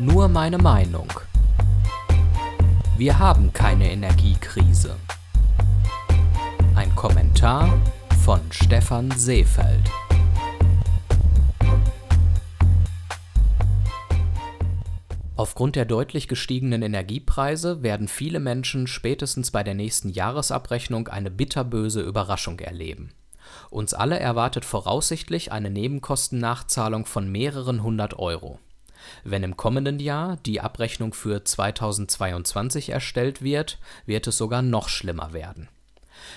Nur meine Meinung. Wir haben keine Energiekrise. Ein Kommentar von Stefan Seefeld. Aufgrund der deutlich gestiegenen Energiepreise werden viele Menschen spätestens bei der nächsten Jahresabrechnung eine bitterböse Überraschung erleben. Uns alle erwartet voraussichtlich eine Nebenkostennachzahlung von mehreren hundert Euro. Wenn im kommenden Jahr die Abrechnung für 2022 erstellt wird, wird es sogar noch schlimmer werden.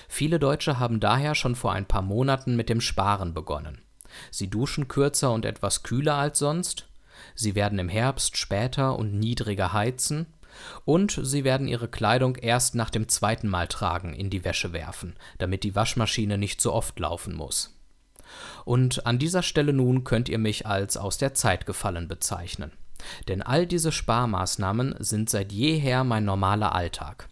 Viele Deutsche haben daher schon vor ein paar Monaten mit dem Sparen begonnen. Sie duschen kürzer und etwas kühler als sonst, sie werden im Herbst später und niedriger heizen und sie werden ihre Kleidung erst nach dem zweiten Mal tragen in die Wäsche werfen, damit die Waschmaschine nicht so oft laufen muss. Und an dieser Stelle nun könnt ihr mich als aus der Zeit gefallen bezeichnen. Denn all diese Sparmaßnahmen sind seit jeher mein normaler Alltag.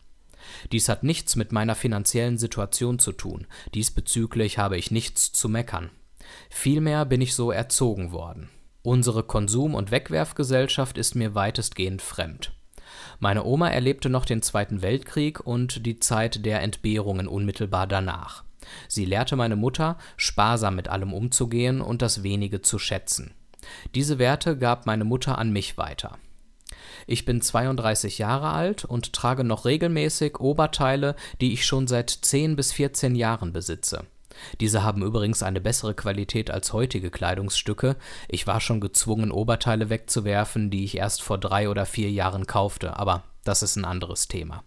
Dies hat nichts mit meiner finanziellen Situation zu tun, diesbezüglich habe ich nichts zu meckern. Vielmehr bin ich so erzogen worden. Unsere Konsum- und Wegwerfgesellschaft ist mir weitestgehend fremd. Meine Oma erlebte noch den Zweiten Weltkrieg und die Zeit der Entbehrungen unmittelbar danach. Sie lehrte meine Mutter, sparsam mit allem umzugehen und das Wenige zu schätzen. Diese Werte gab meine Mutter an mich weiter. Ich bin 32 Jahre alt und trage noch regelmäßig Oberteile, die ich schon seit 10 bis 14 Jahren besitze. Diese haben übrigens eine bessere Qualität als heutige Kleidungsstücke. Ich war schon gezwungen, Oberteile wegzuwerfen, die ich erst vor drei oder vier Jahren kaufte, aber das ist ein anderes Thema.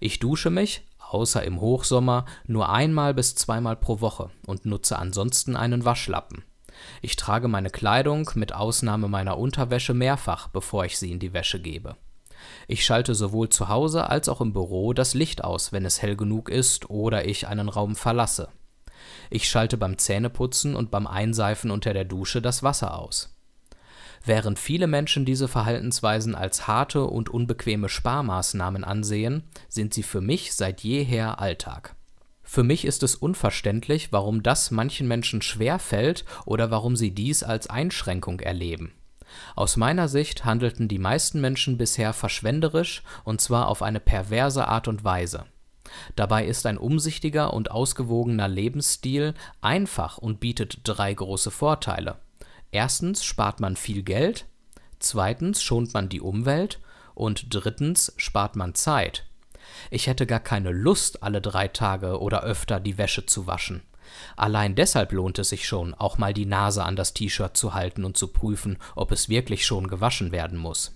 Ich dusche mich, außer im Hochsommer, nur einmal bis zweimal pro Woche und nutze ansonsten einen Waschlappen. Ich trage meine Kleidung mit Ausnahme meiner Unterwäsche mehrfach, bevor ich sie in die Wäsche gebe. Ich schalte sowohl zu Hause als auch im Büro das Licht aus, wenn es hell genug ist oder ich einen Raum verlasse. Ich schalte beim Zähneputzen und beim Einseifen unter der Dusche das Wasser aus. Während viele Menschen diese Verhaltensweisen als harte und unbequeme Sparmaßnahmen ansehen, sind sie für mich seit jeher Alltag. Für mich ist es unverständlich, warum das manchen Menschen schwer fällt oder warum sie dies als Einschränkung erleben. Aus meiner Sicht handelten die meisten Menschen bisher verschwenderisch und zwar auf eine perverse Art und Weise. Dabei ist ein umsichtiger und ausgewogener Lebensstil einfach und bietet drei große Vorteile. Erstens spart man viel Geld, zweitens schont man die Umwelt und drittens spart man Zeit. Ich hätte gar keine Lust, alle drei Tage oder öfter die Wäsche zu waschen. Allein deshalb lohnt es sich schon, auch mal die Nase an das T-Shirt zu halten und zu prüfen, ob es wirklich schon gewaschen werden muss.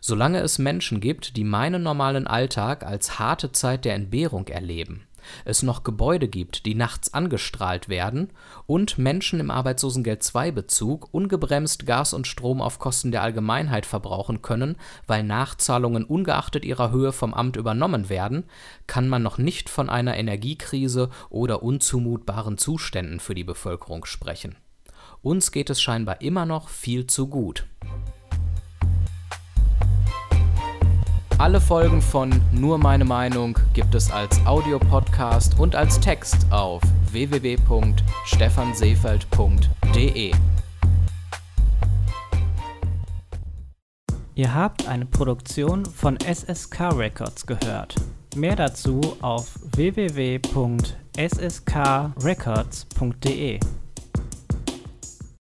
Solange es Menschen gibt, die meinen normalen Alltag als harte Zeit der Entbehrung erleben, es noch Gebäude gibt, die nachts angestrahlt werden und Menschen im Arbeitslosengeld-II-Bezug ungebremst Gas und Strom auf Kosten der Allgemeinheit verbrauchen können, weil Nachzahlungen ungeachtet ihrer Höhe vom Amt übernommen werden, kann man noch nicht von einer Energiekrise oder unzumutbaren Zuständen für die Bevölkerung sprechen. Uns geht es scheinbar immer noch viel zu gut. Alle Folgen von Nur meine Meinung gibt es als Audiopodcast und als Text auf www.stephanseefeld.de. Ihr habt eine Produktion von SSK Records gehört. Mehr dazu auf www.sskrecords.de.